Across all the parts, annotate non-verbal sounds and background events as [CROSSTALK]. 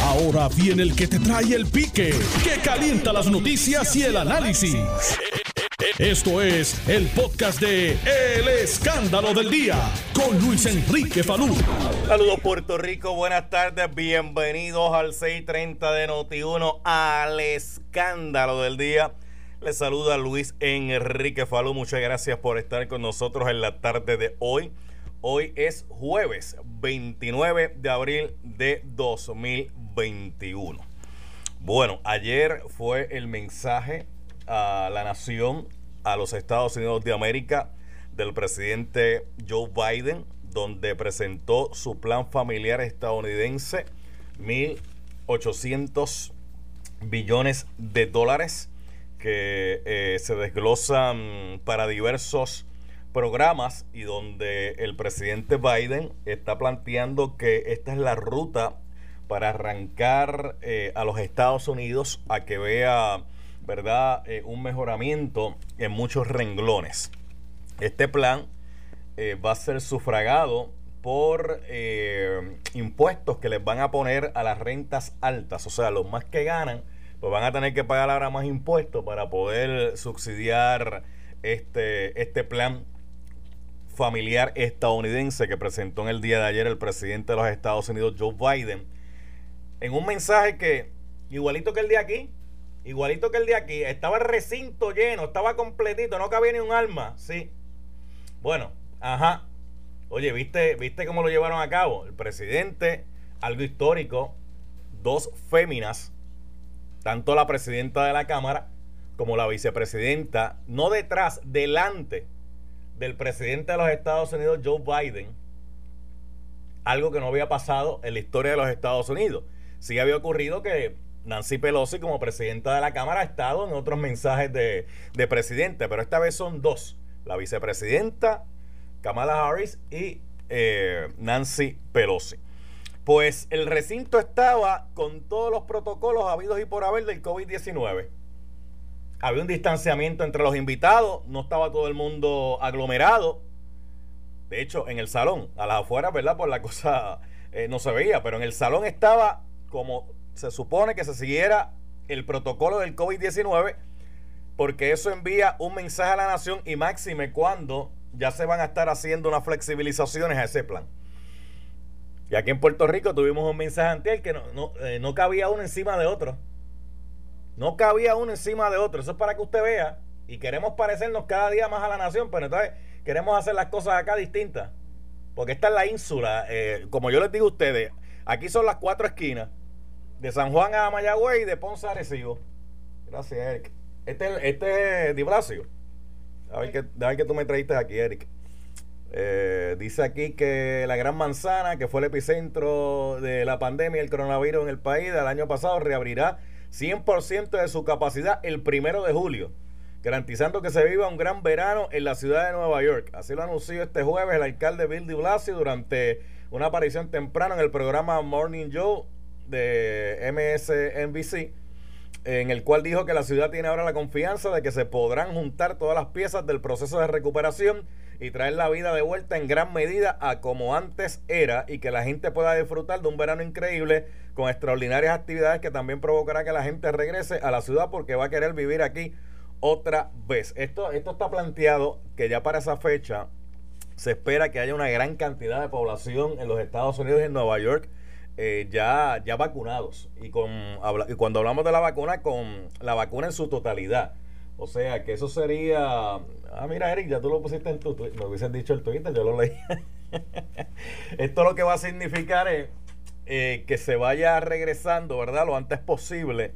Ahora viene el que te trae el pique, que calienta las noticias y el análisis. Esto es el podcast de El Escándalo del Día con Luis Enrique Falú. Saludos Puerto Rico, buenas tardes, bienvenidos al 630 de Noti1 al Escándalo del Día. Les saluda Luis Enrique Falú, muchas gracias por estar con nosotros en la tarde de hoy. Hoy es jueves 29 de abril de 2021. Bueno, ayer fue el mensaje a la nación, a los Estados Unidos de América, del presidente Joe Biden, donde presentó su plan familiar estadounidense, 1.800 billones de dólares que eh, se desglosan para diversos programas y donde el presidente Biden está planteando que esta es la ruta para arrancar eh, a los Estados Unidos a que vea, ¿verdad?, eh, un mejoramiento en muchos renglones. Este plan eh, va a ser sufragado por impuestos que les van a poner a las rentas altas, o sea, los más que ganan, pues van a tener que pagar ahora más impuestos para poder subsidiar este, este plan familiar estadounidense que presentó en el día de ayer el presidente de los Estados Unidos, Joe Biden, en un mensaje que, igualito que el de aquí, igualito que el de aquí, estaba el recinto lleno, estaba completito, no cabía ni un alma, sí. Bueno, ajá. Oye, ¿viste, ¿viste cómo lo llevaron a cabo? El presidente, algo histórico, dos féminas, tanto la presidenta de la Cámara como la vicepresidenta, no detrás, delante del presidente de los Estados Unidos, Joe Biden, algo que no había pasado en la historia de los Estados Unidos. Sí había ocurrido que Nancy Pelosi, como presidenta de la Cámara, ha estado en otros mensajes de, presidente, pero esta vez son dos: la vicepresidenta Kamala Harris y eh, Nancy Pelosi. Pues el recinto estaba con todos los protocolos habidos y por haber del COVID-19 había un distanciamiento entre los invitados, no estaba todo el mundo aglomerado. De hecho, en el salón, a las afueras, ¿verdad? Por la cosa eh, no se veía, pero en el salón estaba como se supone que se siguiera el protocolo del COVID-19, porque eso envía un mensaje a la nación y máxime cuando ya se van a estar haciendo unas flexibilizaciones a ese plan. Y aquí en Puerto Rico tuvimos un mensaje anterior que no, no, eh, no cabía uno encima de otro. No cabía uno encima de otro. Eso es para que usted vea. Y queremos parecernos cada día más a la nación, pero entonces queremos hacer las cosas acá distintas. Porque esta es la ínsula. Eh, como yo les digo a ustedes, aquí son las cuatro esquinas. De San Juan a Mayagüey y de Ponce a Recibo. Gracias, Eric. Este, este es. A ver, que, a ver que tú me trajiste aquí, Eric. Eh, dice aquí que la Gran Manzana, que fue el epicentro de la pandemia y el coronavirus en el país del año pasado, reabrirá 100% de su capacidad el primero de julio, garantizando que se viva un gran verano en la ciudad de Nueva York. Así lo anunció este jueves el alcalde Bill de Blasio durante una aparición temprana en el programa Morning Joe de MSNBC, en el cual dijo que la ciudad tiene ahora la confianza de que se podrán juntar todas las piezas del proceso de recuperación y traer la vida de vuelta en gran medida a como antes era y que la gente pueda disfrutar de un verano increíble con extraordinarias actividades que también provocará que la gente regrese a la ciudad porque va a querer vivir aquí otra vez. Esto, esto está planteado que ya para esa fecha se espera que haya una gran cantidad de población en los Estados Unidos y en Nueva York eh, ya, ya vacunados. Y, con, cuando hablamos de la vacuna, con la vacuna en su totalidad. O sea, que eso sería. Ah, mira, Eric, ya tú lo pusiste en tu Twitter. Me hubiesen dicho el Twitter, yo lo leí. [LAUGHS] Esto lo que va a significar es eh, que se vaya regresando, ¿verdad? Lo antes posible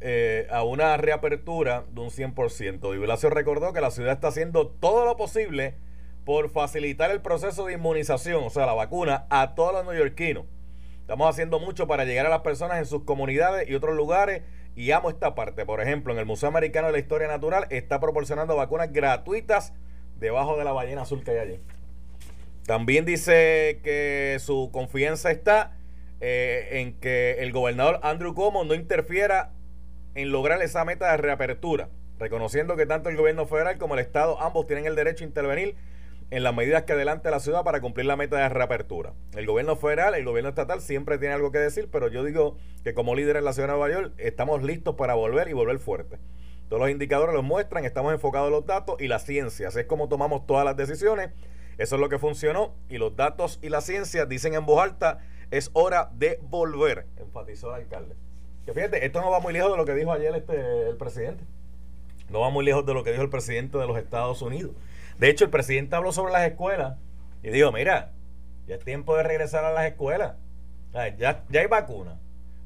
eh, a una reapertura de un 100%. Y Blasio recordó que la ciudad está haciendo todo lo posible por facilitar el proceso de inmunización, o sea, la vacuna, a todos los neoyorquinos. Estamos haciendo mucho para llegar a las personas en sus comunidades y otros lugares y amo esta parte. Por ejemplo, en el Museo Americano de la Historia Natural está proporcionando vacunas gratuitas debajo de la ballena azul que hay allí. También dice que su confianza está eh, en que el gobernador Andrew Cuomo no interfiera en lograr esa meta de reapertura, reconociendo que tanto el gobierno federal como el Estado ambos tienen el derecho a intervenir en las medidas que adelante la ciudad para cumplir la meta de reapertura. El gobierno federal, el gobierno estatal siempre tiene algo que decir, pero yo digo que como líder en la ciudad de Nueva York estamos listos para volver y volver fuerte. Todos los indicadores los muestran, estamos enfocados en los datos y las ciencias. Es como tomamos todas las decisiones. Eso es lo que funcionó y los datos y la ciencia dicen en voz alta, es hora de volver, enfatizó el alcalde. Fíjate, esto no va muy lejos de lo que dijo ayer este, el presidente. No va muy lejos de lo que dijo el presidente de los Estados Unidos. De hecho, el presidente habló sobre las escuelas y dijo, mira, ya es tiempo de regresar a las escuelas. Ya, ya hay vacunas.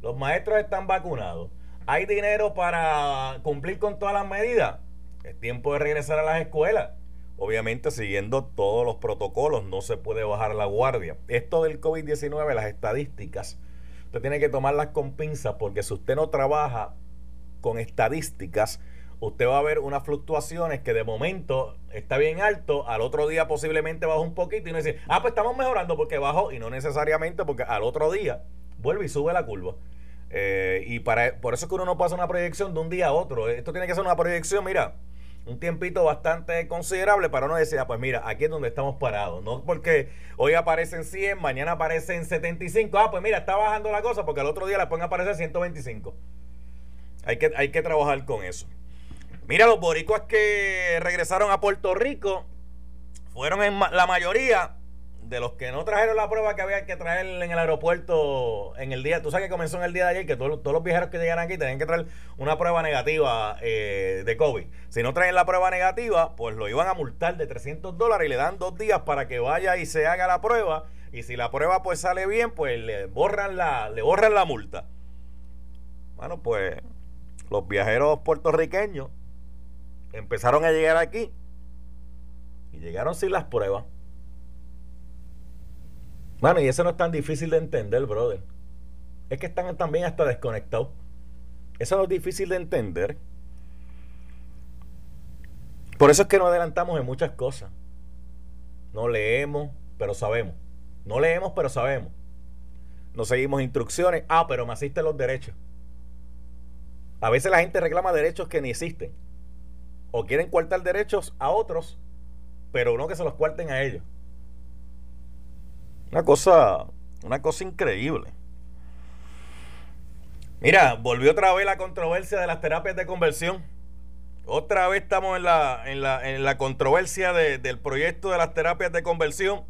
Los maestros están vacunados. Hay dinero para cumplir con todas las medidas. Es tiempo de regresar a las escuelas. Obviamente siguiendo todos los protocolos, no se puede bajar la guardia. Esto del COVID-19, las estadísticas, usted tiene que tomarlas con pinzas porque si usted no trabaja con estadísticas, usted va a ver unas fluctuaciones que de momento está bien alto, al otro día posiblemente baja un poquito y no dice, ah, pues estamos mejorando porque bajó y no necesariamente porque al otro día vuelve y sube la curva. Eh, y para, por eso es que uno no pasa una proyección de un día a otro. Esto tiene que ser una proyección, mira, un tiempito bastante considerable para no decir, ah, pues mira, aquí es donde estamos parados. No porque hoy aparecen 100, mañana aparecen 75. Ah, pues mira, está bajando la cosa porque al otro día le pueden aparecer 125. Hay que, hay que trabajar con eso. Mira, los boricuas que regresaron a Puerto Rico fueron en la mayoría de los que no trajeron la prueba que había que traer en el aeropuerto en el día. Tú sabes que comenzó en el día de ayer que todos, los viajeros que llegan aquí tenían que traer una prueba negativa eh, de COVID. Si no traen la prueba negativa, pues lo iban a multar de 300 dólares y le dan dos días para que vaya y se haga la prueba. Y si la prueba pues sale bien, pues le borran la, le borran la multa. Bueno, pues los viajeros puertorriqueños empezaron a llegar aquí y llegaron sin las pruebas. Bueno, y eso no es tan difícil de entender, brother. Es que están también hasta desconectados. Eso no es difícil de entender. Por eso es que nos adelantamos en muchas cosas. No leemos, pero sabemos. No leemos, pero sabemos. No seguimos instrucciones. Ah, pero me asisten los derechos. A veces la gente reclama derechos que ni existen o quieren cuartar derechos a otros, pero no que se los cuarten a ellos. Una cosa, una cosa increíble. Mira, volvió otra vez la controversia de las terapias de conversión. Otra vez estamos en la, en la, en la controversia del proyecto de las terapias de conversión,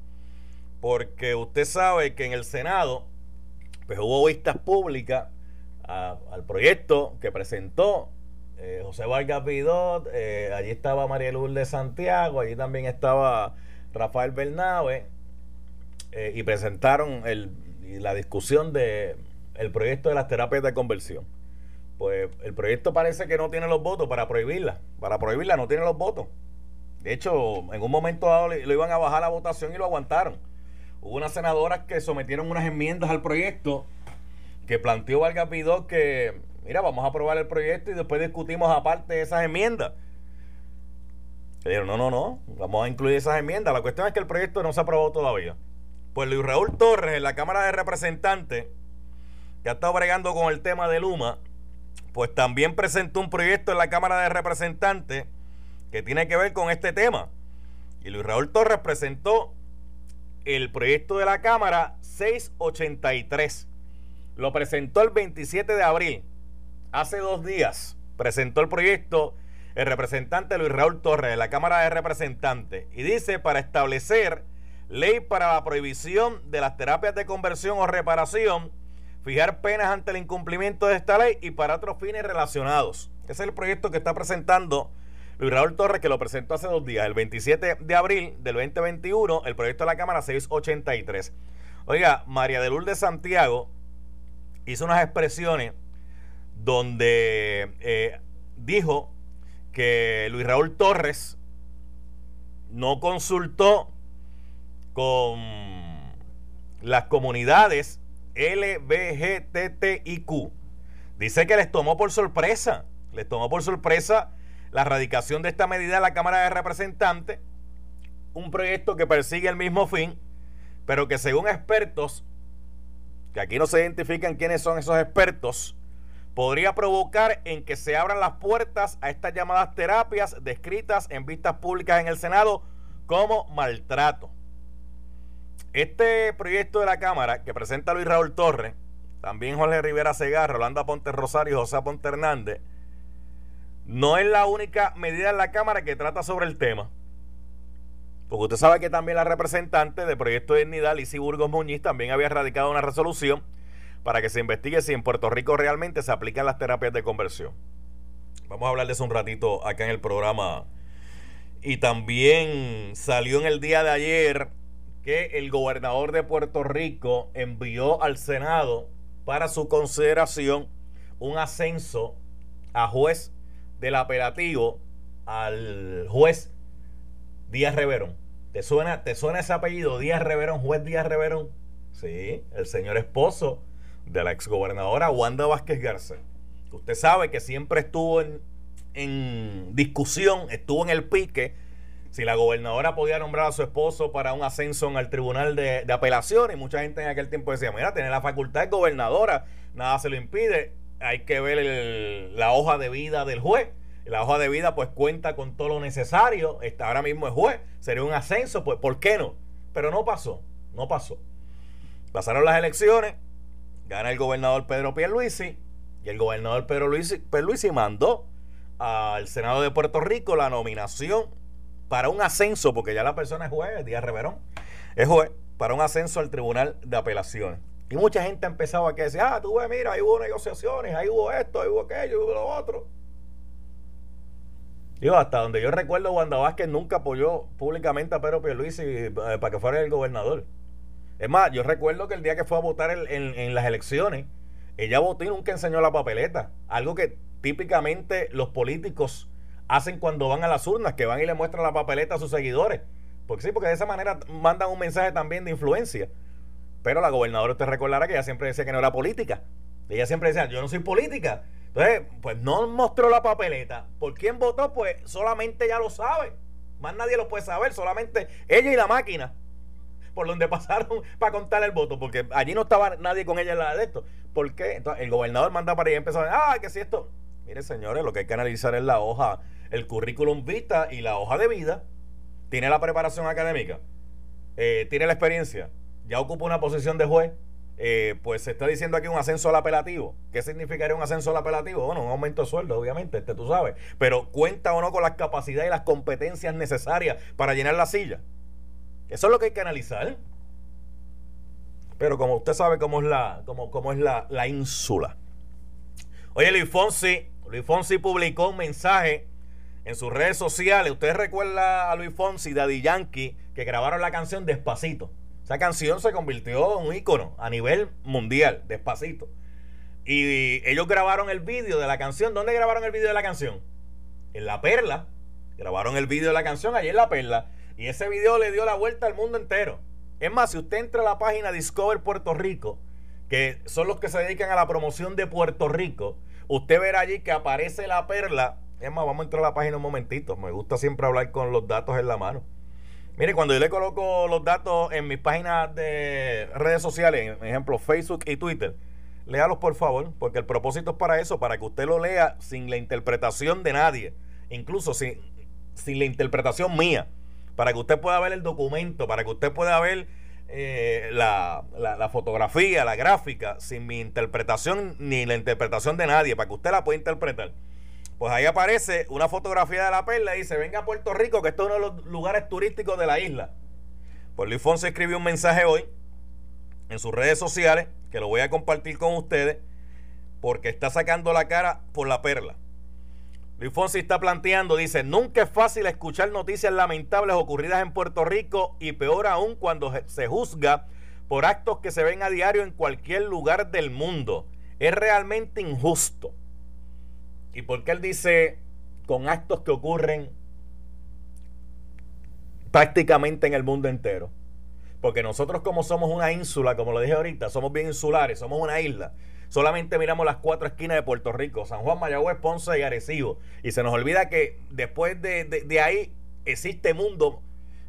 porque usted sabe que en el Senado pues, hubo vistas públicas al proyecto que presentó eh, José Vargas Vidot, eh, allí estaba María Lourdes Santiago, allí también estaba Rafael Bernabe, eh, y presentaron la discusión de el proyecto de las terapias de conversión. Pues el proyecto parece que no tiene los votos para prohibirla. Para prohibirla no tiene los votos. De hecho, en un momento dado lo iban a bajar la votación y lo aguantaron. Hubo unas senadoras que sometieron unas enmiendas al proyecto que planteó Vargas que mira, vamos a aprobar el proyecto y después discutimos aparte esas enmiendas. Pero no, no, no, vamos a incluir esas enmiendas. La cuestión es que el proyecto no se ha aprobado todavía. Pues Luis Raúl Torres, en la Cámara de Representantes, que ha estado bregando con el tema de Luma, pues también presentó un proyecto en la Cámara de Representantes que tiene que ver con este tema. Y Luis Raúl Torres presentó el proyecto de la Cámara 683. Lo presentó el 27 de abril hace dos días presentó el proyecto el representante Luis Raúl Torres de la Cámara de Representantes y dice para establecer ley para la prohibición de las terapias de conversión o reparación, fijar penas ante el incumplimiento de esta ley y para otros fines relacionados. Ese es el proyecto que está presentando Luis Raúl Torres, que lo presentó hace dos días, el 27 de abril del 2021, el proyecto de la Cámara 683. Oiga, María de Lourdes Santiago hizo unas expresiones donde eh, dijo que Luis Raúl Torres no consultó con las comunidades LBGTTIQ. Dice que les tomó por sorpresa, les tomó por sorpresa la radicación de esta medida en la Cámara de Representantes, un proyecto que persigue el mismo fin, pero que según expertos, que aquí no se identifican quiénes son esos expertos, podría provocar en que se abran las puertas a estas llamadas terapias descritas en vistas públicas en el Senado como maltrato. Este proyecto de la Cámara que presenta Luis Raúl Torres, también Jorge Rivera Segarra, Rolanda Ponte Rosario y José Ponte Hernández, no es la única medida en la Cámara que trata sobre el tema. Porque usted sabe que también la representante del Proyecto de Dignidad, Lizy Burgos Muñiz, también había radicado una resolución para que se investigue si en Puerto Rico realmente se aplican las terapias de conversión. Vamos a hablar de eso un ratito acá en el programa. Y también salió en el día de ayer que el gobernador de Puerto Rico envió al Senado para su consideración un ascenso a juez del apelativo al juez Díaz Reverón. ¿Te suena, ¿Te suena ese apellido? Díaz Reverón, juez Díaz Reverón. Sí, el señor esposo de la exgobernadora Wanda Vázquez Garza. Usted sabe que siempre estuvo en, en discusión, estuvo en el pique si la gobernadora podía nombrar a su esposo para un ascenso en el tribunal de, de apelaciones. Mucha gente en aquel tiempo decía, mira, tiene la facultad de gobernadora, nada se lo impide. Hay que ver la hoja de vida del juez. La hoja de vida pues cuenta con todo lo necesario. Está, ahora mismo es juez. Sería un ascenso, pues ¿por qué no? Pero no pasó, no pasó. Pasaron las elecciones, gana el gobernador Pedro Pierluisi y el gobernador Pedro Luisi, Pierluisi mandó al Senado de Puerto Rico la nominación para un ascenso, porque ya la persona es juez, Díaz Reverón, es juez, para un ascenso al Tribunal de Apelaciones. Y mucha gente ha empezado a decir, ah, tú ves, mira, ahí hubo negociaciones, ahí hubo esto, ahí hubo aquello, ahí hubo lo otro. Yo, hasta donde yo recuerdo, Wanda Vázquez nunca apoyó públicamente a Pedro Pierluisi eh, para que fuera el gobernador. Es más, yo recuerdo que el día que fue a votar en, las elecciones, ella votó y nunca enseñó la papeleta. Algo que típicamente los políticos hacen cuando van a las urnas, que van y le muestran la papeleta a sus seguidores. Porque sí, porque de esa manera mandan un mensaje también de influencia. Pero la gobernadora usted recordará que ella siempre decía que no era política. Ella siempre decía, yo no soy política. Entonces, pues no mostró la papeleta. ¿Por quién votó? Pues solamente ella lo sabe. Más nadie lo puede saber, solamente ella y la máquina. Por donde pasaron [LAUGHS] para contar el voto, porque allí no estaba nadie con ella en la de esto. ¿Por qué? Entonces, el gobernador manda para allá y empezó a decir, ah, que si esto. Mire, señores, lo que hay que analizar es la hoja, el currículum vita y la hoja de vida. Tiene la preparación académica, eh, tiene la experiencia, ya ocupa una posición de juez eh, pues se está diciendo aquí un ascenso al apelativo. ¿Qué significaría un ascenso al apelativo? Bueno, un aumento de sueldo, obviamente, este tú sabes. Pero cuenta o no con las capacidades y las competencias necesarias para llenar la silla. Eso es lo que hay que analizar. Pero como usted sabe cómo es la, cómo, cómo es la, la ínsula. Oye, Luis Fonsi, Luis Fonsi publicó un mensaje en sus redes sociales. Usted recuerda a Luis Fonsi, Daddy Yankee, que grabaron la canción Despacito. Esa canción se convirtió en un ícono a nivel mundial, despacito. Y ellos grabaron el vídeo de la canción. ¿Dónde grabaron el vídeo de la canción? En La Perla. Grabaron el vídeo de la canción allí en La Perla. Y ese video le dio la vuelta al mundo entero. Es más, si usted entra a la página Discover Puerto Rico, que son los que se dedican a la promoción de Puerto Rico, usted verá allí que aparece La Perla. Es más, vamos a entrar a la página un momentito. Me gusta siempre hablar con los datos en la mano. Mire, cuando yo le coloco los datos en mis páginas de redes sociales, por ejemplo Facebook y Twitter, léalos por favor, porque el propósito es para eso, para que usted lo lea sin la interpretación de nadie, incluso sin, sin la interpretación mía, para que usted pueda ver el documento, para que usted pueda ver eh, la, fotografía, la gráfica, sin mi interpretación ni la interpretación de nadie, para que usted la pueda interpretar. Pues ahí aparece una fotografía de la perla y dice, venga a Puerto Rico, que esto es uno de los lugares turísticos de la isla. Pues Luis Fonsi escribió un mensaje hoy en sus redes sociales, que lo voy a compartir con ustedes, porque está sacando la cara por la perla. Luis Fonsi está planteando, dice, nunca es fácil escuchar noticias lamentables ocurridas en Puerto Rico y peor aún cuando se juzga por actos que se ven a diario en cualquier lugar del mundo. Es realmente injusto. ¿Y por qué él dice con actos que ocurren prácticamente en el mundo entero? Porque nosotros como somos una ínsula, como lo dije ahorita, somos bien insulares, somos una isla. Solamente miramos las cuatro esquinas de Puerto Rico, San Juan, Mayagüez, Ponce y Arecibo. Y se nos olvida que después de, de ahí existe mundo,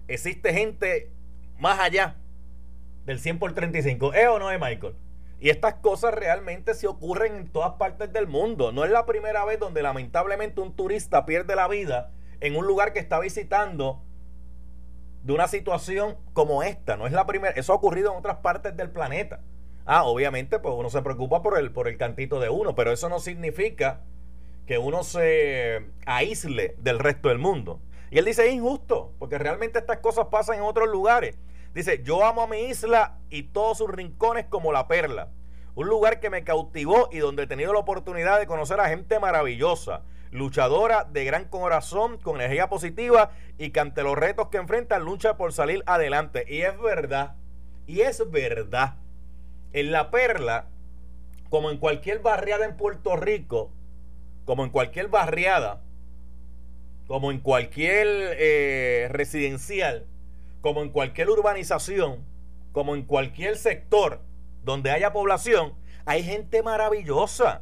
existe gente más allá del 100 por 35. ¿Es o no es, Michael? Y estas cosas realmente se ocurren en todas partes del mundo. No es la primera vez donde lamentablemente un turista pierde la vida en un lugar que está visitando de una situación como esta. No es la primera, eso ha ocurrido en otras partes del planeta. Ah, obviamente, pues uno se preocupa por el, por el cantito de uno, pero eso no significa que uno se aísle del resto del mundo. Y él dice, es injusto, porque realmente estas cosas pasan en otros lugares. Dice, yo amo a mi isla y todos sus rincones como la perla. Un lugar que me cautivó y donde he tenido la oportunidad de conocer a gente maravillosa, luchadora de gran corazón, con energía positiva y que ante los retos que enfrentan lucha por salir adelante. Y es verdad, y es verdad. En la perla, como en cualquier barriada en Puerto Rico, como en cualquier barriada, como en cualquier eh, residencial, como en cualquier urbanización, como en cualquier sector donde haya población, hay gente maravillosa,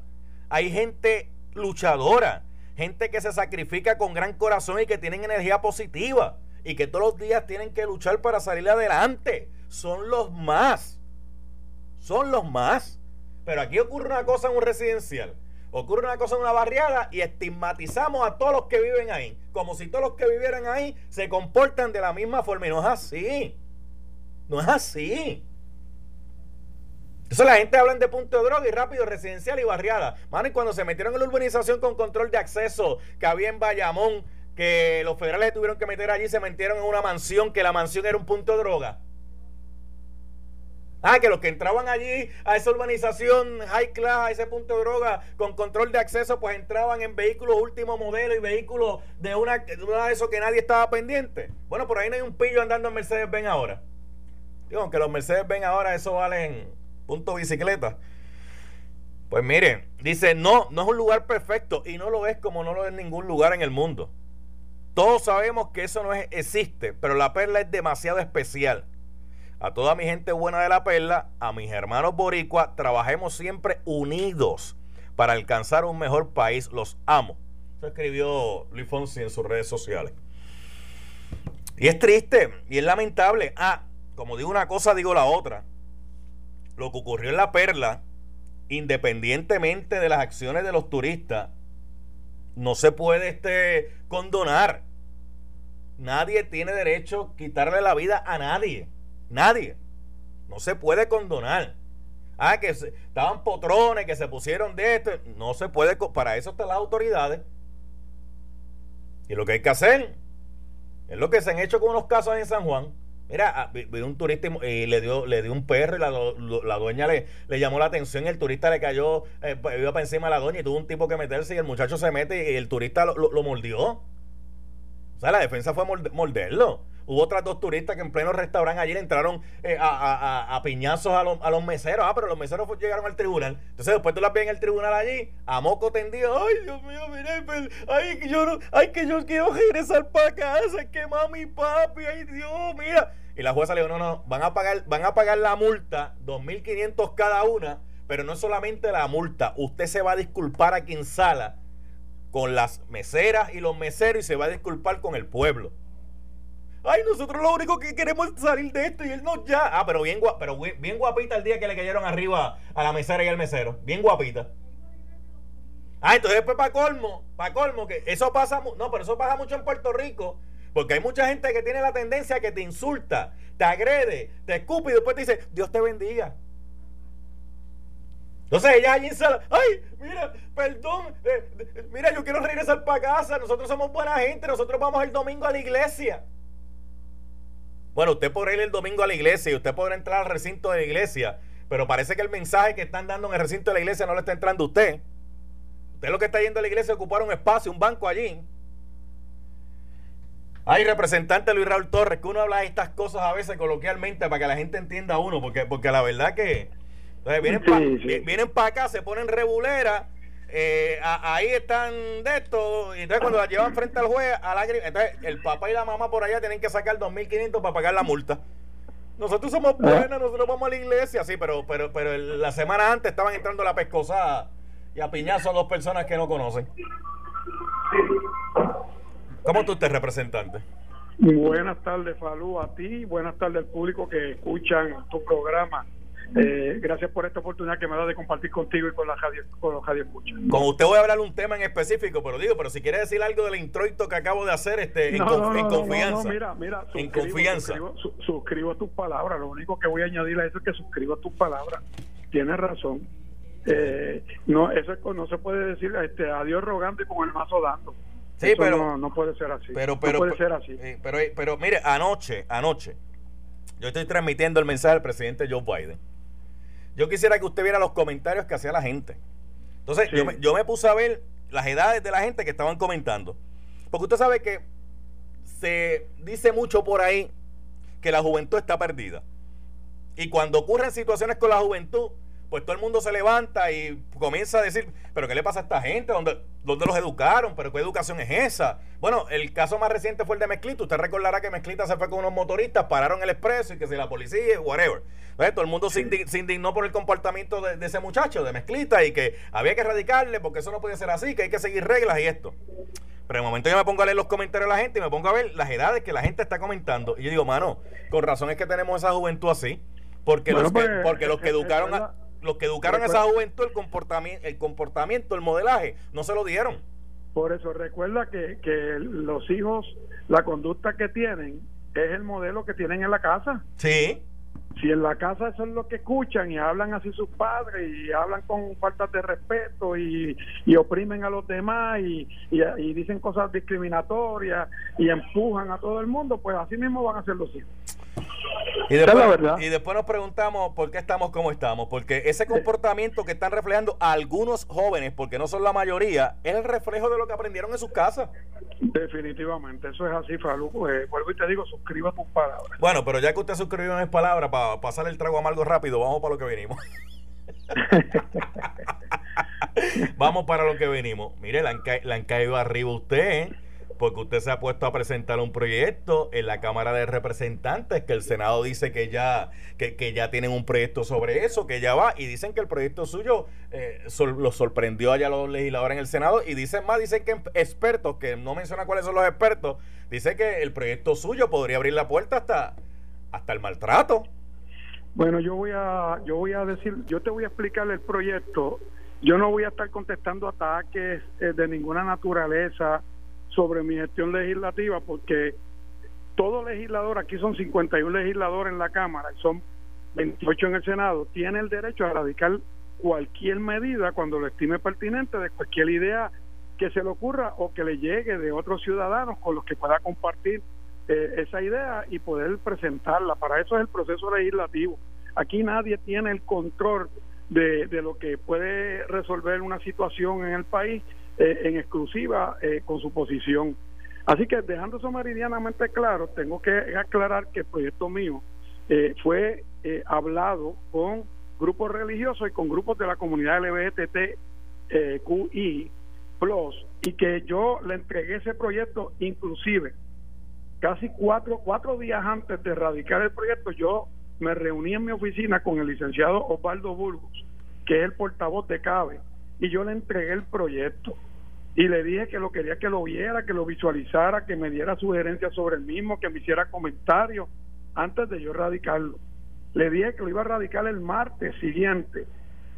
hay gente luchadora, gente que se sacrifica con gran corazón y que tienen energía positiva y que todos los días tienen que luchar para salir adelante. Son los más. Son los más. Pero aquí ocurre una cosa en un residencial ocurre una cosa en una barriada y estigmatizamos a todos los que viven ahí, como si todos los que vivieran ahí se comportan de la misma forma y no es así. No es así. Eso la gente habla de punto de droga y rápido, residencial y barriada. Mano, y cuando se metieron en la urbanización con control de acceso que había en Bayamón, que los federales tuvieron que meter allí, se metieron en una mansión, que la mansión era un punto de droga. Ah, que los que entraban allí a esa urbanización high class, a ese punto de droga con control de acceso, pues entraban en vehículos último modelo y vehículos de una, de una que nadie estaba pendiente. Bueno, por ahí no hay un pillo andando en Mercedes-Benz ahora. Digo, aunque los Mercedes-Benz ahora eso valen punto bicicleta. Pues miren, dice, no, no es un lugar perfecto y no lo es como no lo es ningún lugar en el mundo. Todos sabemos que eso no es, existe, pero la perla es demasiado especial a toda mi gente buena de la perla, a mis hermanos boricua, trabajemos siempre unidos para alcanzar un mejor país. Los amo. Eso escribió Luis Fonsi en sus redes sociales. Y es triste y es lamentable. Ah, como digo una cosa, digo la otra. Lo que ocurrió en la perla, independientemente de las acciones de los turistas, no se puede este, condonar. Nadie tiene derecho a quitarle la vida a nadie. Nadie. No se puede condonar. Ah, que estaban potrones, que se pusieron de esto. No se puede. Para eso están las autoridades. Y lo que hay que hacer es lo que se han hecho con unos casos en San Juan. Mira, ah, vi un turista y le dio, le dio un perro y la, dueña le, le, llamó la atención y el turista le cayó, eh, iba para encima de la doña y tuvo un tipo que meterse y el muchacho se mete y el turista lo, lo mordió. O sea, la defensa fue morderlo. Hubo otras dos turistas que en pleno restaurante le entraron eh, a, piñazos a, los meseros. Ah, pero los meseros llegaron al tribunal. Entonces después tú las ves en el tribunal allí, a moco tendido. Ay, Dios mío, mire, pues, ay, que yo no, ay, que yo quiero regresar para casa, que mami, papi, ay, Dios, mira. Y la jueza le dijo, no, no, van a pagar, van a pagar la multa, 2.500 cada una, pero no es solamente la multa, usted se va a disculpar aquí en sala con las meseras y los meseros y se va a disculpar con el pueblo. Ay, nosotros lo único que queremos es salir de esto y él no ya. Ah, pero bien, pero bien guapita el día que le cayeron arriba a la mesera y al mesero. Bien guapita. Ah, entonces después para colmo, para colmo, que eso pasa, no, pero eso pasa mucho en Puerto Rico. Porque hay mucha gente que tiene la tendencia que te insulta, te agrede, te escupe y después te dice, Dios te bendiga. Entonces ella allí sala, ay, mira, perdón, eh, mira, yo quiero regresar para casa, nosotros somos buena gente, nosotros vamos el domingo a la iglesia. Bueno, usted podrá ir el domingo a la iglesia y usted podrá entrar al recinto de la iglesia, pero parece que el mensaje que están dando en el recinto de la iglesia no le está entrando a usted. Usted lo que está yendo a la iglesia es ocupar un espacio, un banco allí. Hay representante Luis Raúl Torres, que uno habla de estas cosas a veces coloquialmente para que la gente entienda a uno, porque, porque la verdad que vienen para acá, se ponen reguleras eh, ahí están de esto. Y entonces, cuando la llevan frente al juez, a la, entonces el papá y la mamá por allá tienen que sacar 2.500 para pagar la multa. Nosotros somos buenas, nosotros vamos a la iglesia, sí, pero, pero, pero la semana antes estaban entrando a la pescosa y a piñazo a dos personas que no conocen. ¿Cómo tú estás, representante? Buenas tardes, Falú, a ti. Buenas tardes al público que escuchan tu programa. Eh, gracias por esta oportunidad que me da de compartir contigo y con la radio, con los radio escucha. Con usted voy a hablar un tema en específico, pero digo, pero si quiere decir algo del introito que acabo de hacer, este, en, confianza. mira, mira, en confianza. Suscribo, tus palabras. Lo único que voy a añadir a eso es que suscribo tus palabras. Tienes razón. Eh, no, eso no se puede decir este, adiós rogante con el mazo dando. Sí, pero no, no, puede ser así. Pero, pero, puede ser así. Eh, pero, pero mire, anoche, anoche, yo estoy transmitiendo el mensaje del presidente Joe Biden. Yo quisiera que usted viera los comentarios que hacía la gente. Entonces, yo, me, yo me puse a ver las edades de la gente que estaban comentando. Porque usted sabe que se dice mucho por ahí que la juventud está perdida. Y cuando ocurren situaciones con la juventud, pues todo el mundo se levanta y comienza a decir, pero ¿qué le pasa a esta gente? ¿Dónde, dónde los educaron? ¿Pero qué educación es esa? Bueno, el caso más reciente fue el de Mezclita. Usted recordará que Mezclita se fue con unos motoristas, pararon el expreso y que si la policía, whatever. Entonces, todo el mundo se, indignó por el comportamiento de, ese muchacho, de Mezclita, y que había que erradicarle porque eso no puede ser así, que hay que seguir reglas y esto. Pero en el momento yo me pongo a leer los comentarios de la gente y me pongo a ver las edades que la gente está comentando. Y yo digo, mano, con razón es que tenemos esa juventud así. Porque, los, que, pues, porque los que educaron a los que educaron a esa juventud el comportamiento, el comportamiento, el modelaje, no se lo dieron. Por eso recuerda que, que los hijos, la conducta que tienen es el modelo que tienen en la casa. Sí. Si en la casa eso es lo que escuchan y hablan así sus padres y hablan con falta de respeto y, y oprimen a los demás y, y, dicen cosas discriminatorias y empujan a todo el mundo, pues así mismo van a ser los hijos. Y después, y después nos preguntamos por qué estamos como estamos, porque ese comportamiento que están reflejando algunos jóvenes, porque no son la mayoría, es el reflejo de lo que aprendieron en sus casas. Definitivamente, eso es así, Falú. Eh, vuelvo y te digo, suscriba tus palabras. Bueno, pero ya que usted suscribió mis palabras, para pasar el trago amargo rápido, vamos para lo que venimos. [LAUGHS] vamos para lo que venimos. Mire, le han, le han caído arriba usted, ¿eh? Porque usted se ha puesto a presentar un proyecto en la Cámara de Representantes, que el Senado dice que ya, que, ya tienen un proyecto sobre eso, que ya va, y dicen que el proyecto suyo eh, lo sorprendió allá los legisladores en el Senado, y dicen más, dicen que expertos, que no menciona cuáles son los expertos, dice que el proyecto suyo podría abrir la puerta hasta, hasta el maltrato. Bueno, yo voy a, yo voy a decir, yo te voy a explicar el proyecto. Yo no voy a estar contestando ataques eh, de ninguna naturaleza sobre mi gestión legislativa porque todo legislador, aquí son 51 legisladores en la Cámara y son 28 en el Senado, tiene el derecho a radicar cualquier medida cuando lo estime pertinente de cualquier idea que se le ocurra o que le llegue de otros ciudadanos con los que pueda compartir eh, esa idea y poder presentarla. Para eso es el proceso legislativo. Aquí nadie tiene el control de, de lo que puede resolver una situación en el país eh, en exclusiva eh, con su posición. Así que dejando eso meridianamente claro, tengo que aclarar que el proyecto mío eh, fue hablado con grupos religiosos y con grupos de la comunidad LGBTQI plus y que yo le entregué ese proyecto inclusive casi cuatro, cuatro días antes de erradicar el proyecto yo me reuní en mi oficina con el licenciado Osvaldo Burgos que es el portavoz de CABE y yo le entregué el proyecto y le dije que lo quería que lo viera, que lo visualizara, que me diera sugerencias sobre el mismo, que me hiciera comentarios antes de yo radicarlo. Le dije que lo iba a radicar el martes siguiente.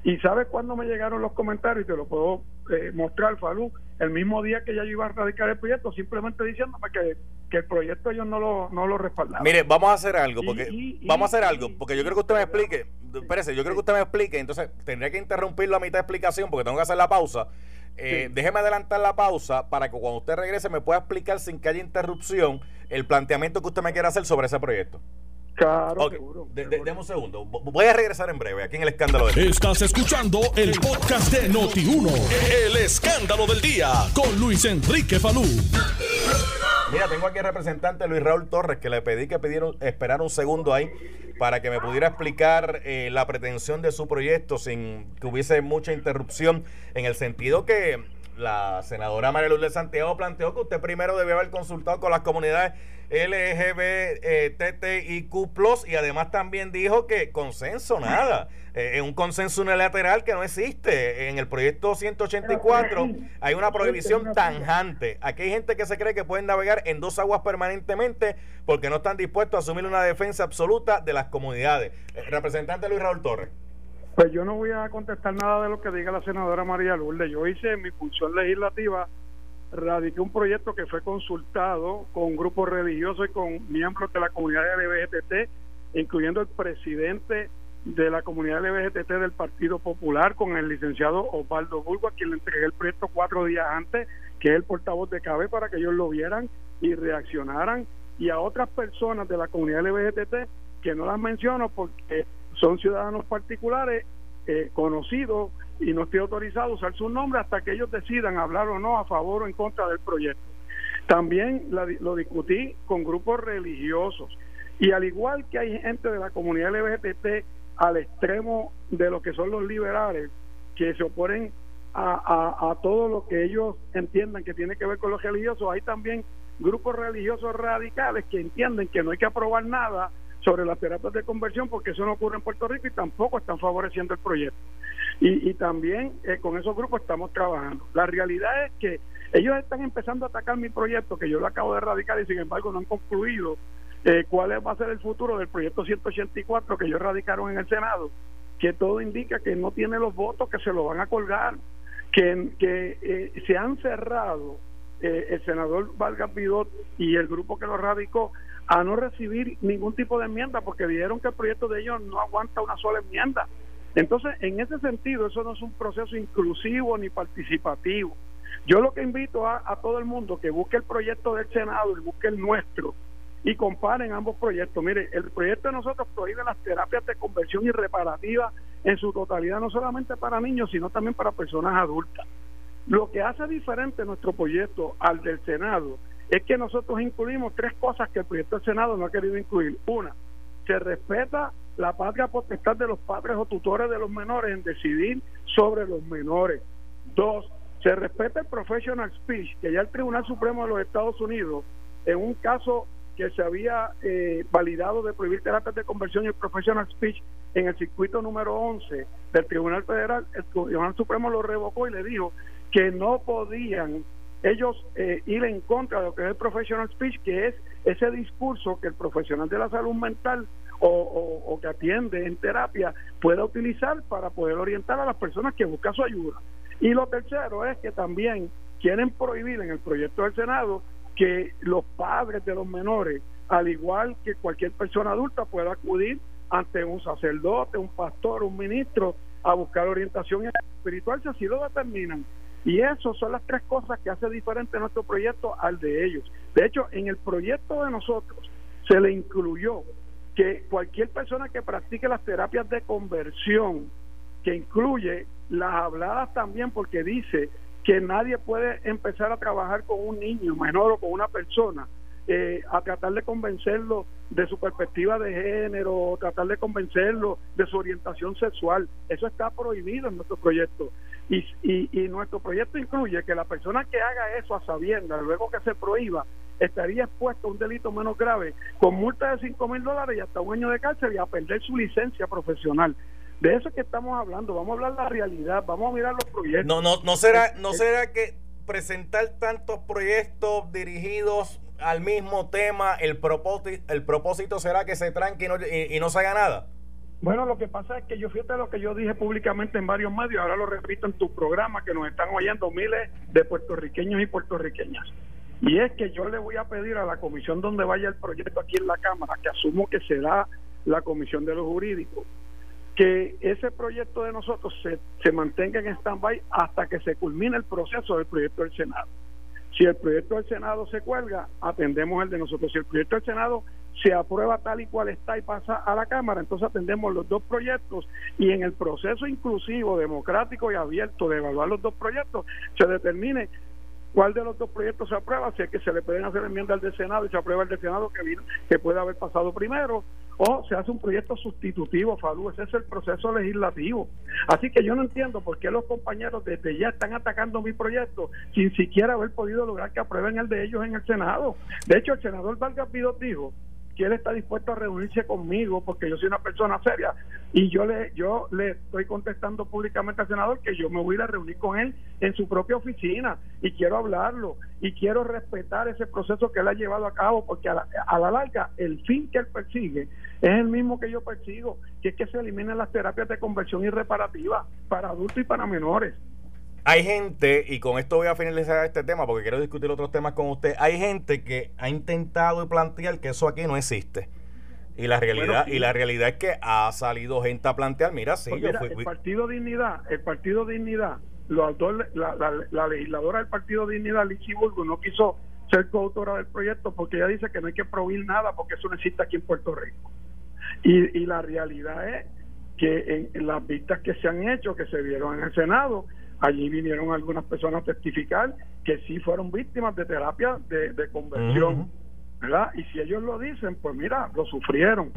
¿Y sabes cuándo me llegaron los comentarios? Y te lo puedo eh, mostrar, Falú. El mismo día que ya yo iba a radicar el proyecto, simplemente diciéndome que, que el proyecto ellos no lo, no lo respaldaban. Mire, vamos a hacer algo, porque vamos a hacer algo, porque yo creo que usted me explique. Espérese, yo creo que usted me explique, entonces tendría que interrumpirlo a mitad de explicación porque tengo que hacer la pausa. Eh, déjeme adelantar la pausa para que cuando usted regrese me pueda explicar sin que haya interrupción el planteamiento que usted me quiera hacer sobre ese proyecto. Claro, seguro, Deme un segundo. Voy a regresar en breve aquí en el escándalo del día. Estás escuchando el podcast de Noti1. El escándalo del día con Luis Enrique Falú. Mira, tengo aquí al representante Luis Raúl Torres que le pedí que pidieron esperar un segundo ahí para que me pudiera explicar eh, la pretensión de su proyecto sin que hubiese mucha interrupción en el sentido que la senadora María Luz de Santiago planteó que usted primero debe haber consultado con las comunidades LGBTIQ+, y además también dijo que consenso, nada. Eh, un consenso unilateral que no existe. En el proyecto 184 hay una prohibición tanjante. Aquí hay gente que se cree que pueden navegar en dos aguas permanentemente porque no están dispuestos a asumir una defensa absoluta de las comunidades. Eh, representante Luis Raúl Torres. Pues yo no voy a contestar nada de lo que diga la senadora María Lourdes. Yo hice mi función legislativa, radiqué un proyecto que fue consultado con grupos religiosos y con miembros de la comunidad LGBT, incluyendo el presidente de la comunidad LGBT del Partido Popular, con el licenciado Osvaldo Bulgo, quien le entregué el proyecto cuatro días antes, que es el portavoz de CABE, para que ellos lo vieran y reaccionaran, y a otras personas de la comunidad LGBT que no las menciono porque son ciudadanos particulares eh, conocidos y no estoy autorizado a usar su nombre hasta que ellos decidan hablar o no a favor o en contra del proyecto. También lo discutí con grupos religiosos y al igual que hay gente de la comunidad LGBT al extremo de lo que son los liberales que se oponen a, a todo lo que ellos entiendan que tiene que ver con los religiosos, hay también grupos religiosos radicales que entienden que no hay que aprobar nada sobre las terapias de conversión porque eso no ocurre en Puerto Rico y tampoco están favoreciendo el proyecto. Y, y también eh, con esos grupos estamos trabajando. La realidad es que ellos están empezando a atacar mi proyecto, que yo lo acabo de erradicar y sin embargo no han concluido eh, cuál va a ser el futuro del proyecto 184 que ellos radicaron en el Senado, que todo indica que no tiene los votos, que se lo van a colgar, que, eh, se han cerrado el senador Vargas Vidot y el grupo que lo radicó a no recibir ningún tipo de enmienda porque dijeron que el proyecto de ellos no aguanta una sola enmienda. Entonces, en ese sentido, eso no es un proceso inclusivo ni participativo. Yo lo que invito a, todo el mundo que busque el proyecto del Senado y busque el nuestro y comparen ambos proyectos. Mire, el proyecto de nosotros prohíbe las terapias de conversión y reparativa en su totalidad, no solamente para niños, sino también para personas adultas. Lo que hace diferente nuestro proyecto al del Senado es que nosotros incluimos tres cosas que el proyecto del Senado no ha querido incluir. Una, se respeta la patria potestad de los padres o tutores de los menores en decidir sobre los menores. Dos, se respeta el professional speech, que ya el Tribunal Supremo de los Estados Unidos, en un caso que se había eh, validado de prohibir terapias de conversión y el professional speech en el circuito número 11 del Tribunal Federal, el Tribunal Supremo lo revocó y le dijo que no podían ellos eh, ir en contra de lo que es el professional speech, que es ese discurso que el profesional de la salud mental o, que atiende en terapia pueda utilizar para poder orientar a las personas que buscan su ayuda. Y lo tercero es que también quieren prohibir en el proyecto del Senado que los padres de los menores, al igual que cualquier persona adulta, pueda acudir ante un sacerdote, un pastor, un ministro a buscar orientación espiritual si así lo determinan. Y eso son las tres cosas que hace diferente nuestro proyecto al de ellos. De hecho, en el proyecto de nosotros se le incluyó que cualquier persona que practique las terapias de conversión, que incluye las habladas también, porque dice que nadie puede empezar a trabajar con un niño menor o con una persona, eh, a tratar de convencerlo de su perspectiva de género, tratar de convencerlo de su orientación sexual. Eso está prohibido en nuestro proyecto. Y, y, nuestro proyecto incluye que la persona que haga eso a sabiendas, luego que se prohíba, estaría expuesto a un delito menos grave, con multa de 5 mil dólares y hasta un año de cárcel y a perder su licencia profesional. De eso es que estamos hablando, vamos a hablar la realidad, vamos a mirar los proyectos. No, no, no será, no será que presentar tantos proyectos dirigidos al mismo tema, el propósito, el propósito será que se tranque y no se haga nada. Bueno, lo que pasa es que yo fíjate lo que yo dije públicamente en varios medios, ahora lo repito en tu programa, que nos están oyendo miles de puertorriqueños y puertorriqueñas. Y es que yo le voy a pedir a la comisión donde vaya el proyecto aquí en la Cámara, que asumo que será la comisión de los jurídicos, que ese proyecto de nosotros se, se mantenga en stand-by hasta que se culmine el proceso del proyecto del Senado. Si el proyecto del Senado se cuelga, atendemos el de nosotros. Si el proyecto del Senado se aprueba tal y cual está y pasa a la Cámara, entonces atendemos los dos proyectos y en el proceso inclusivo, democrático y abierto de evaluar los dos proyectos, se determine cuál de los dos proyectos se aprueba, si es que se le pueden hacer enmiendas al del Senado y se aprueba el del Senado que, vino, que puede haber pasado primero, o se hace un proyecto sustitutivo, Falú, ese es el proceso legislativo. Así que yo no entiendo por qué los compañeros desde ya están atacando mi proyecto sin siquiera haber podido lograr que aprueben el de ellos en el Senado. De hecho, el senador Vargas Vidot dijo que él está dispuesto a reunirse conmigo porque yo soy una persona seria y yo le yo le estoy contestando públicamente al senador que yo me voy a a reunir con él en su propia oficina y quiero hablarlo y quiero respetar ese proceso que él ha llevado a cabo porque a la, a la larga el fin que él persigue es el mismo que yo persigo que es que se eliminen las terapias de conversión y reparativa para adultos y para menores hay gente, y con esto voy a finalizar este tema porque quiero discutir otros temas con usted, hay gente que ha intentado plantear que eso aquí no existe. Y la realidad y la realidad es que ha salido gente a plantear, mira, sí, pues yo fui, el Partido Dignidad, el Partido Dignidad, los la, la, legisladora del Partido Dignidad, Lichi Burgo, no quiso ser coautora del proyecto porque ella dice que no hay que prohibir nada porque eso no existe aquí en Puerto Rico. Y, y la realidad es que en las vistas que se han hecho, que se vieron en el Senado, Allí vinieron algunas personas a testificar que sí fueron víctimas de terapia de, conversión, ¿verdad? Y si ellos lo dicen, pues mira, lo sufrieron.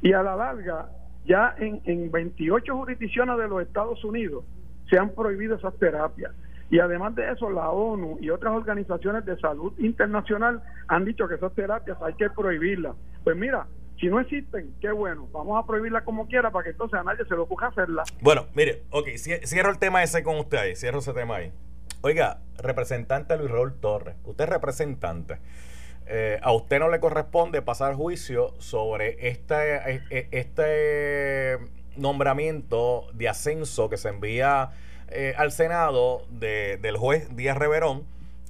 Y a la larga, ya en, en 28 jurisdicciones de los Estados Unidos se han prohibido esas terapias. Y además de eso, la ONU y otras organizaciones de salud internacional han dicho que esas terapias hay que prohibirlas. Pues mira, si no existen, qué bueno, vamos a prohibirla como quiera para que entonces a nadie se le ocurra hacerla. Bueno, mire, ok, cierro el tema ese con usted ahí, cierro ese tema ahí. Oiga, representante Luis Raúl Torres, usted es representante. Eh, a usted no le corresponde pasar juicio sobre este, e, e, este nombramiento de ascenso que se envía eh, al Senado del juez Díaz Reverón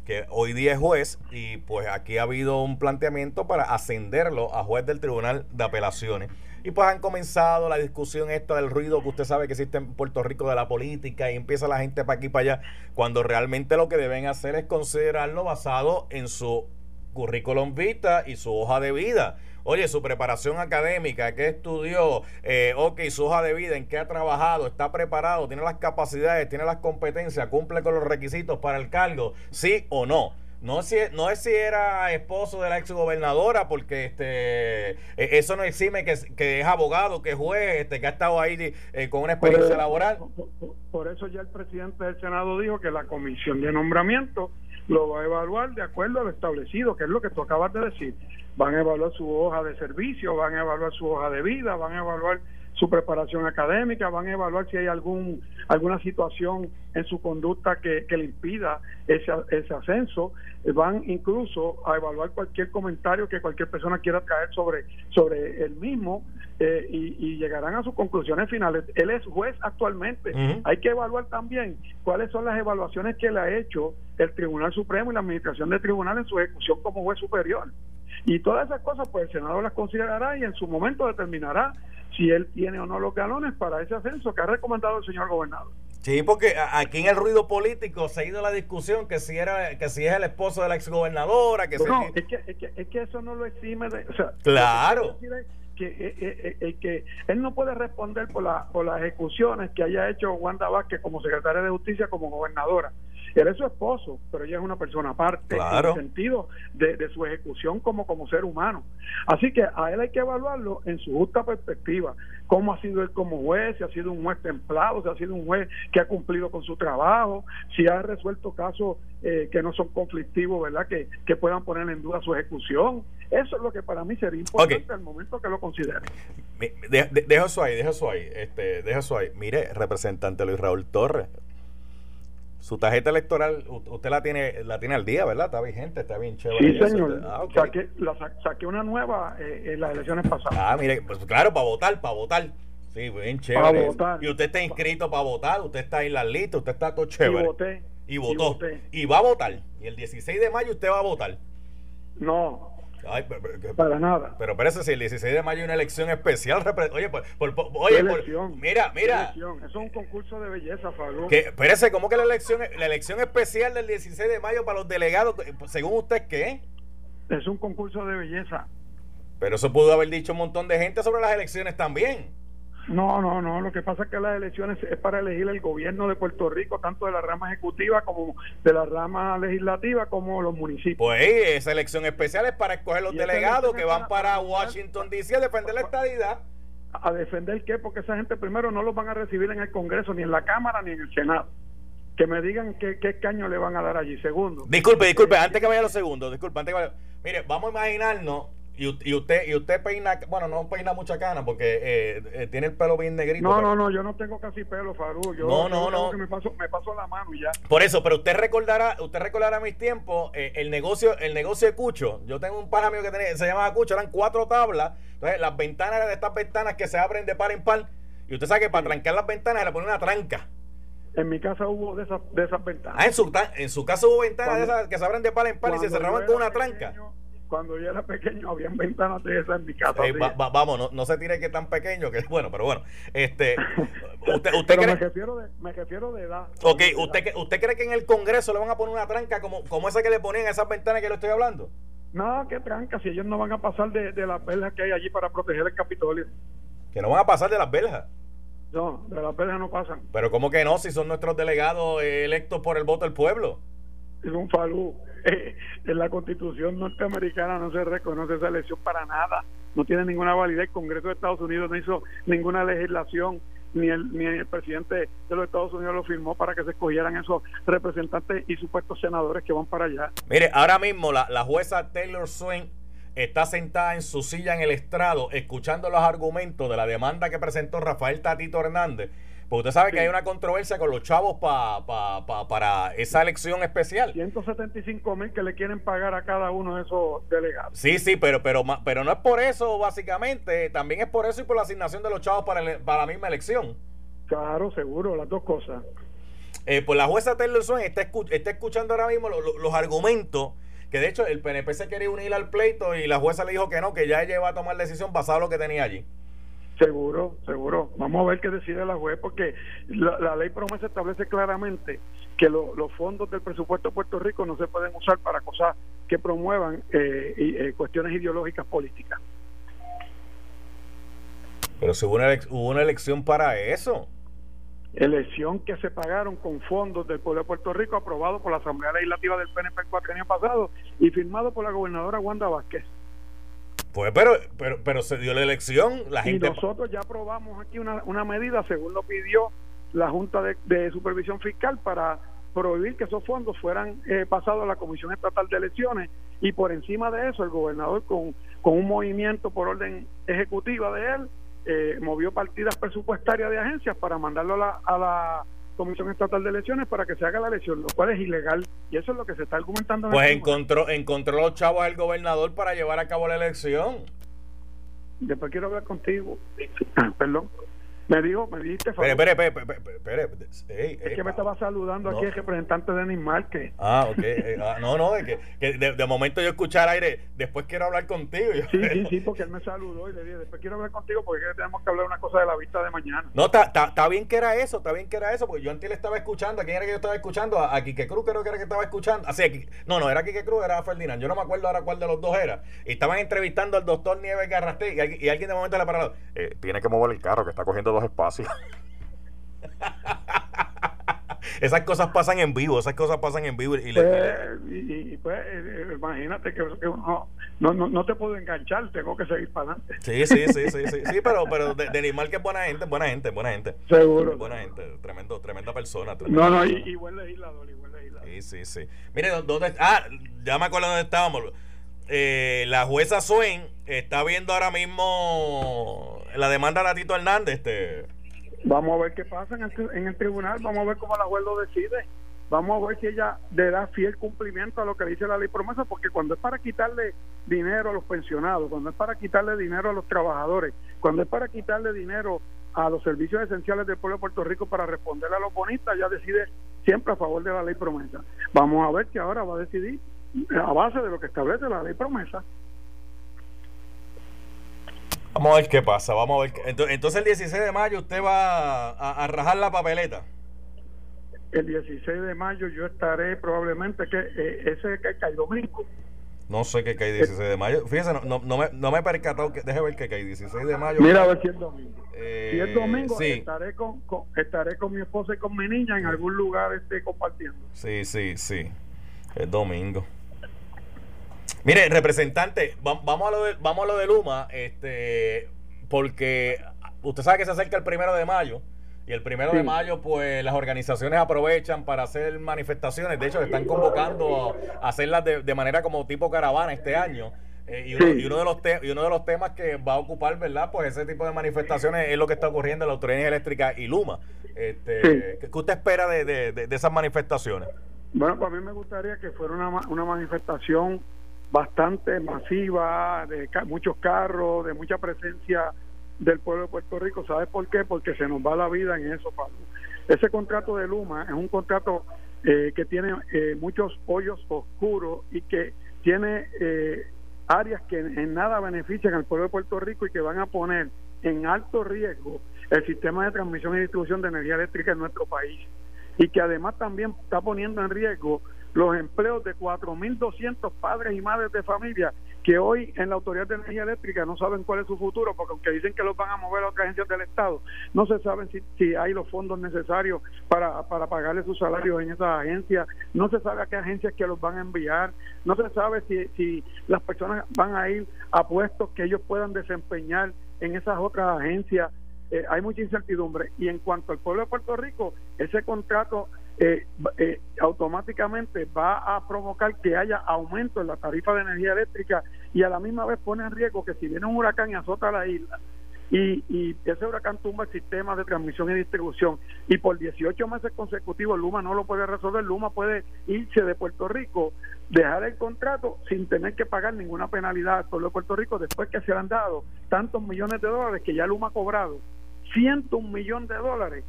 que hoy día es juez y pues aquí ha habido un planteamiento para ascenderlo a juez del Tribunal de Apelaciones. Y pues han comenzado la discusión esta del ruido que usted sabe que existe en Puerto Rico de la política y empieza la gente para aquí y para allá, cuando realmente lo que deben hacer es considerarlo basado en su currículum vita y su hoja de vida. Oye, su preparación académica, qué estudió, eh, ok, su hoja de vida, en qué ha trabajado, está preparado, tiene las capacidades, tiene las competencias, cumple con los requisitos para el cargo, sí o no. No, si, no es si era esposo de la exgobernadora, porque este e, eso no exime que, que es abogado, que es juez, este, que ha estado ahí eh, con una experiencia laboral. por, eso ya el presidente del Senado dijo que la comisión de nombramiento lo va a evaluar de acuerdo a lo establecido, que es lo que tú acabas de decir. Van a evaluar su hoja de servicio, van a evaluar su hoja de vida, van a evaluar su preparación académica, van a evaluar si hay algún alguna situación en su conducta que, le impida ese, ese ascenso, van incluso a evaluar cualquier comentario que cualquier persona quiera traer sobre, sobre el mismo eh, y, llegarán a sus conclusiones finales. Él es juez actualmente. Hay que evaluar también cuáles son las evaluaciones que le ha hecho el Tribunal Supremo y la Administración del Tribunal en su ejecución como juez superior. Y todas esas cosas, pues el Senado las considerará y en su momento determinará si él tiene o no los galones para ese ascenso que ha recomendado el señor gobernador. Sí, porque aquí en el ruido político se ha ido la discusión que si era que si es el esposo de la exgobernadora, que no, es, que, es, que, es que eso no lo exime de, claro. Que, eh, eh, eh, que él no puede responder por, la, por las ejecuciones que haya hecho Wanda Vázquez como secretaria de justicia como gobernadora él es su esposo, pero ella es una persona aparte en el sentido de, su ejecución como, como ser humano. Así que a él hay que evaluarlo en su justa perspectiva. Cómo ha sido él como juez, si ha sido un juez templado, si ha sido un juez que ha cumplido con su trabajo, si ha resuelto casos eh, que no son conflictivos, ¿verdad? Que, que puedan poner en duda su ejecución. Eso es lo que para mí sería importante al momento que lo considere. dejo eso ahí, dejo eso ahí, este, dejo eso ahí. Mire, representante Luis Raúl Torres, su tarjeta electoral, usted la tiene la tiene al día, ¿verdad? Está vigente, está bien chévere. Sí, señor. Ah, saqué, saqué, una nueva eh, en las elecciones pasadas. Ah, mire, pues claro, para votar, para votar. Sí, bien chévere. Para votar. Y usted está inscrito para votar, usted está en la lista, usted está todo chévere. Y voté. Y votó. Y, va a votar. Y el 16 de mayo usted va a votar. No, para nada. Pero parece si el 16 de mayo hay una elección especial. Oye, por, oye mira, mira. Eso es un concurso de belleza, Fabio. Espérese, ¿cómo que la elección, la elección especial del 16 de mayo para los delegados, según usted, qué? Es un concurso de belleza. Pero eso pudo haber dicho un montón de gente sobre las elecciones también. No, no, no. Lo que pasa es que las elecciones es para elegir el gobierno de Puerto Rico, tanto de la rama ejecutiva como de la rama legislativa, como los municipios. Pues esa elección especial es para escoger los delegados que van para Washington DC a defender la estadidad. ¿A defender qué? Porque esa gente primero no los van a recibir en el Congreso, ni en la Cámara, ni en el Senado. Que me digan qué, qué caño le van a dar allí. Segundo. Disculpe, disculpe, antes que vaya a los segundos, disculpe, antes que vaya. Mire, vamos a imaginarnos y, usted y usted peina, bueno, no peina mucha cana porque eh, eh, tiene el pelo bien negrito. No, no, no, yo no tengo casi pelo, Farú. Yo, no, no, no. me paso, me paso la mano y ya. Por eso, pero usted recordará, usted recordará mis tiempos, eh, el negocio, el negocio de Cucho. Yo tengo un pana mío que tenía, se llamaba Cucho, eran cuatro tablas. Entonces, las ventanas eran de estas ventanas que se abren de par en par. Y usted sabe que para trancar las ventanas se le pone una tranca. En mi casa hubo de esas, de esas ventanas. Ah, en su, en su casa hubo ventanas de esas que se abren de par en par y se cerraban con una tranca cuando yo era pequeño habían ventanas de esas en mi casa. vamos, no, se tire que tan pequeño, que bueno, pero bueno. este [LAUGHS] usted, usted cree... me, refiero de, me refiero de edad. Ok, ¿usted, ¿usted cree que en el Congreso le van a poner una tranca como, como esa que le ponían a esas ventanas que le estoy hablando? No, qué tranca, si ellos no van a pasar de, de las verjas que hay allí para proteger el Capitolio. ¿Que no van a pasar de las verjas? No, de las verjas no pasan. Pero ¿cómo que no? Si son nuestros delegados electos por el voto del pueblo. Es un falú. [LAUGHS] en la constitución norteamericana no se reconoce esa elección para nada, no tiene ninguna validez, el Congreso de Estados Unidos no hizo ninguna legislación, ni el, ni el presidente de los Estados Unidos lo firmó para que se escogieran esos representantes y supuestos senadores que van para allá. Mire, ahora mismo la, la jueza Taylor Swain está sentada en su silla en el estrado escuchando los argumentos de la demanda que presentó Rafael Tatito Hernández porque usted sabe que hay una controversia con los chavos para esa elección especial. 175 mil que le quieren pagar a cada uno de esos delegados. Sí, sí, pero, pero, pero no es por eso, básicamente. También es por eso y por la asignación de los chavos para, la misma elección. Claro, seguro, las dos cosas. Eh, pues la jueza Taylor Swain está, está escuchando ahora mismo los argumentos que de hecho el PNP se quería unir al pleito y la jueza le dijo que no, que ya ella iba a tomar decisión basada en lo que tenía allí. Seguro, seguro. Vamos a ver qué decide la juez, porque la, ley promesa establece claramente que los fondos del presupuesto de Puerto Rico no se pueden usar para cosas que promuevan eh, eh, cuestiones ideológicas políticas. Pero si hubo una, hubo una elección para eso. Elección que se pagaron con fondos del pueblo de Puerto Rico, aprobado por la Asamblea Legislativa del PNP el año pasado y firmado por la gobernadora Wanda Vázquez. Pues, pero, pero, pero se dio la elección, la gente... Y nosotros ya aprobamos aquí una, una medida, según lo pidió la Junta de, Supervisión Fiscal, para prohibir que esos fondos fueran eh, pasados a la Comisión Estatal de Elecciones. Y por encima de eso el gobernador con, con un movimiento por orden ejecutiva de él eh, movió partidas presupuestarias de agencias para mandarlo a la, a la Comisión Estatal de Elecciones para que se haga la elección, lo cual es ilegal. Y eso es lo que se está argumentando. pues este encontró, encontró los chavos al gobernador para llevar a cabo la elección. Después quiero hablar contigo. Ah, perdón. Me dijo, me dijiste. Espere, espere, espere, Es que me estaba saludando aquí el representante de Animal que. Ah, ok. Eh, ah, no, no, es que, de, momento yo escuchar aire, después quiero hablar contigo. Sí, sí, sí, porque él me saludó y le dije, después quiero hablar contigo porque tenemos que hablar una cosa de la vista de mañana. No, está bien que era eso, está bien que era eso, porque yo antes le estaba escuchando, ¿a quién era que yo estaba escuchando? A, a Quique Cruz creo que era que estaba escuchando. Así, no, no, era Quique Cruz, era Ferdinand. Yo no me acuerdo ahora cuál de los dos era. Y estaban entrevistando al doctor Nieves Garrasté y, alguien de momento le parado. Eh, tiene que mover el carro, que está cogiendo dos espacios. [LAUGHS] esas cosas pasan en vivo, esas cosas pasan en vivo. Y, pues, pues eh, eh, imagínate que, no, no, no, te puedo enganchar, tengo que seguir para adelante. Sí, sí, sí, sí, sí, sí pero, pero de, animal que es buena gente, buena gente, buena gente. Seguro. Buena gente, tremendo, tremenda persona. no, no, y, buen legislador, y buen legislador. Sí, sí, sí. Mire, ¿dónde Ah, ya me acuerdo dónde estábamos. Eh, la jueza Swain está viendo ahora mismo la demanda de Tito Hernández, este Vamos a ver qué pasa en el, en el tribunal, vamos a ver cómo la juez lo decide. Vamos a ver si ella le da fiel cumplimiento a lo que dice la ley promesa, porque cuando es para quitarle dinero a los pensionados, cuando es para quitarle dinero a los trabajadores, cuando es para quitarle dinero a los servicios esenciales del pueblo de Puerto Rico para responderle a los bonistas, ya decide siempre a favor de la ley promesa. Vamos a ver si ahora va a decidir a base de lo que establece la ley promesa. Vamos a ver qué pasa, vamos a ver. Entonces, el 16 de mayo usted va a, rajar la papeleta. El 16 de mayo yo estaré probablemente que eh, ese que cae domingo. No sé qué cae 16 de mayo. Fíjese, no, no, me, no me he percatado. Que, deje ver que cae 16 de mayo. Mira a ver si es domingo. si es domingo, estaré con, estaré con mi esposa y con mi niña en algún lugar este, compartiendo. Sí, sí, sí. Es domingo. Mire, representante, vamos a lo de, vamos a lo de Luma, este, porque usted sabe que se acerca el primero de mayo. Y el primero de mayo, pues las organizaciones aprovechan para hacer manifestaciones. De hecho, están convocando a hacerlas de, manera como tipo caravana este año. Eh, y, uno, de los y uno de los temas que va a ocupar, ¿verdad? Pues ese tipo de manifestaciones es lo que está ocurriendo en la Autoridad Eléctrica y Luma. Este, ¿Qué usted espera de, de, esas manifestaciones? Bueno, pues a mí me gustaría que fuera una, una manifestación bastante masiva, de muchos carros, de mucha presencia del pueblo de Puerto Rico. ¿Sabes por qué? Porque se nos va la vida en eso, Pablo. Ese contrato de Luma es un contrato eh, que tiene eh, muchos hoyos oscuros y que tiene eh, áreas que en nada benefician al pueblo de Puerto Rico y que van a poner en alto riesgo el sistema de transmisión y distribución de energía eléctrica en nuestro país y que además también está poniendo en riesgo los empleos de 4.200 padres y madres de familia que hoy en la Autoridad de Energía Eléctrica no saben cuál es su futuro, porque aunque dicen que los van a mover a otras agencias del Estado, no se saben si, si hay los fondos necesarios para, para pagarle sus salarios en esas agencias, no se sabe a qué agencias que los van a enviar, no se sabe si, si las personas van a ir a puestos que ellos puedan desempeñar en esas otras agencias. Eh, hay mucha incertidumbre. Y en cuanto al pueblo de Puerto Rico, ese contrato eh, eh, automáticamente va a provocar que haya aumento en la tarifa de energía eléctrica y a la misma vez pone en riesgo que si viene un huracán y azota la isla y, y ese huracán tumba el sistema de transmisión y distribución y por 18 meses consecutivos Luma no lo puede resolver, Luma puede irse de Puerto Rico, dejar el contrato sin tener que pagar ninguna penalidad al pueblo de Puerto Rico después que se le han dado tantos millones de dólares que ya Luma ha cobrado, ciento un millón de dólares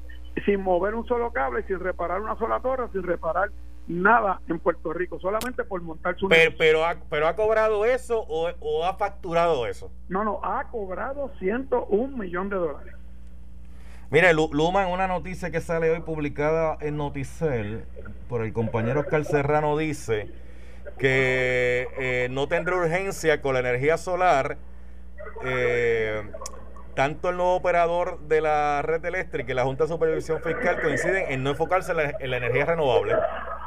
sin mover un solo cable, sin reparar una sola torre, sin reparar nada en Puerto Rico, solamente por montar su pero, pero ha, pero ha cobrado eso o, ha facturado eso. No, no, ha cobrado 101 millón de dólares. Mire, Luma, en una noticia que sale hoy publicada en Noticel por el compañero Oscar Serrano, dice que eh, no tendrá urgencia con la energía solar eh, tanto el nuevo operador de la red eléctrica y la Junta de Supervisión Fiscal coinciden en no enfocarse en la, energía renovable.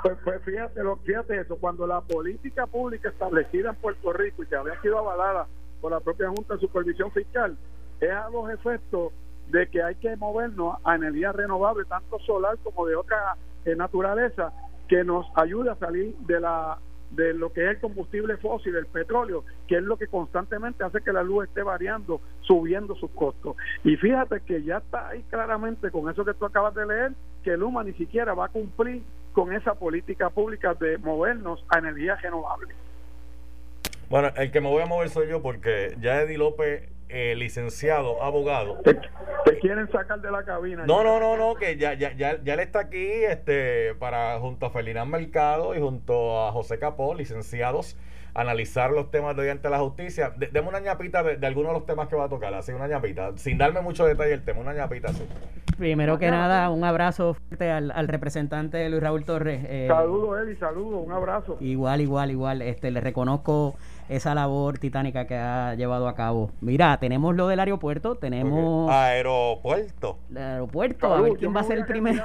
Pues, pues, fíjate, fíjate eso, cuando la política pública establecida en Puerto Rico y que había sido avalada por la propia Junta de Supervisión Fiscal, es a los efectos de que hay que movernos a energía renovable, tanto solar como de otra eh, naturaleza, que nos ayude a salir de la de lo que es el combustible fósil, el petróleo, que es lo que constantemente hace que la luz esté variando, subiendo sus costos. Y fíjate que ya está ahí claramente con eso que tú acabas de leer, que Luma ni siquiera va a cumplir con esa política pública de movernos a energía renovable. Bueno, el que me voy a mover soy yo porque ya Eddie López eh, licenciado, abogado. Te, quieren sacar de la cabina. No, no, no, no, que ya, ya, ya, ya él está aquí este, para junto a Felinán Mercado y junto a José Capó, licenciados, analizar los temas de hoy ante la justicia. deme una ñapita de, de algunos de los temas que va a tocar, así una ñapita, sin darme mucho detalle el tema, una ñapita así. Primero que nada, un abrazo fuerte al, al representante Luis Raúl Torres. Eh, saludos, Eddie, saludos, un abrazo. Igual, igual, igual. Este, le reconozco esa labor titánica que ha llevado a cabo. Mira, tenemos lo del aeropuerto, tenemos... Aeropuerto. El aeropuerto, a ver quién va a ser el primero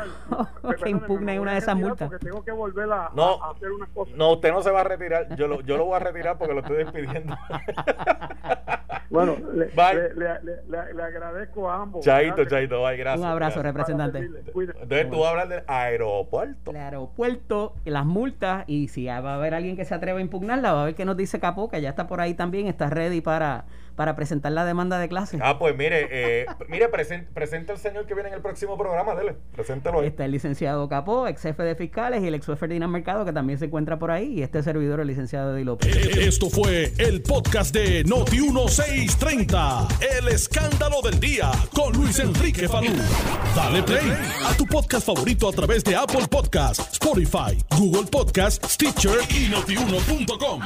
que [LAUGHS] impugne una de esas multas. tengo que volver a, no, hacer unas cosas. No, usted no se va a retirar, yo lo, yo lo voy a retirar porque lo estoy despidiendo. [LAUGHS] bueno, le, le, le, agradezco a ambos. Chaito, chaito, bye, gracias. Un abrazo, representante. Entonces tú vas a hablar del aeropuerto. El aeropuerto, las multas, y si va a haber alguien que se atreva a impugnarla, va a ver que nos dice Capó que ya está por ahí también, está ready para, para presentar la demanda de clase. Ah, pues mire, eh, mire, presenta el señor que viene en el próximo programa, dele, preséntalo ahí. Está el licenciado Capó, ex jefe de fiscales y el ex jefe Ferdinand Mercado, que también se encuentra por ahí, y este servidor, el licenciado Di López. Eh, esto fue el podcast de Noti 1630, el escándalo del día, con Luis Enrique Falú. Dale play a tu podcast favorito a través de Apple Podcasts, Spotify, Google Podcasts, Stitcher y notiuno.com.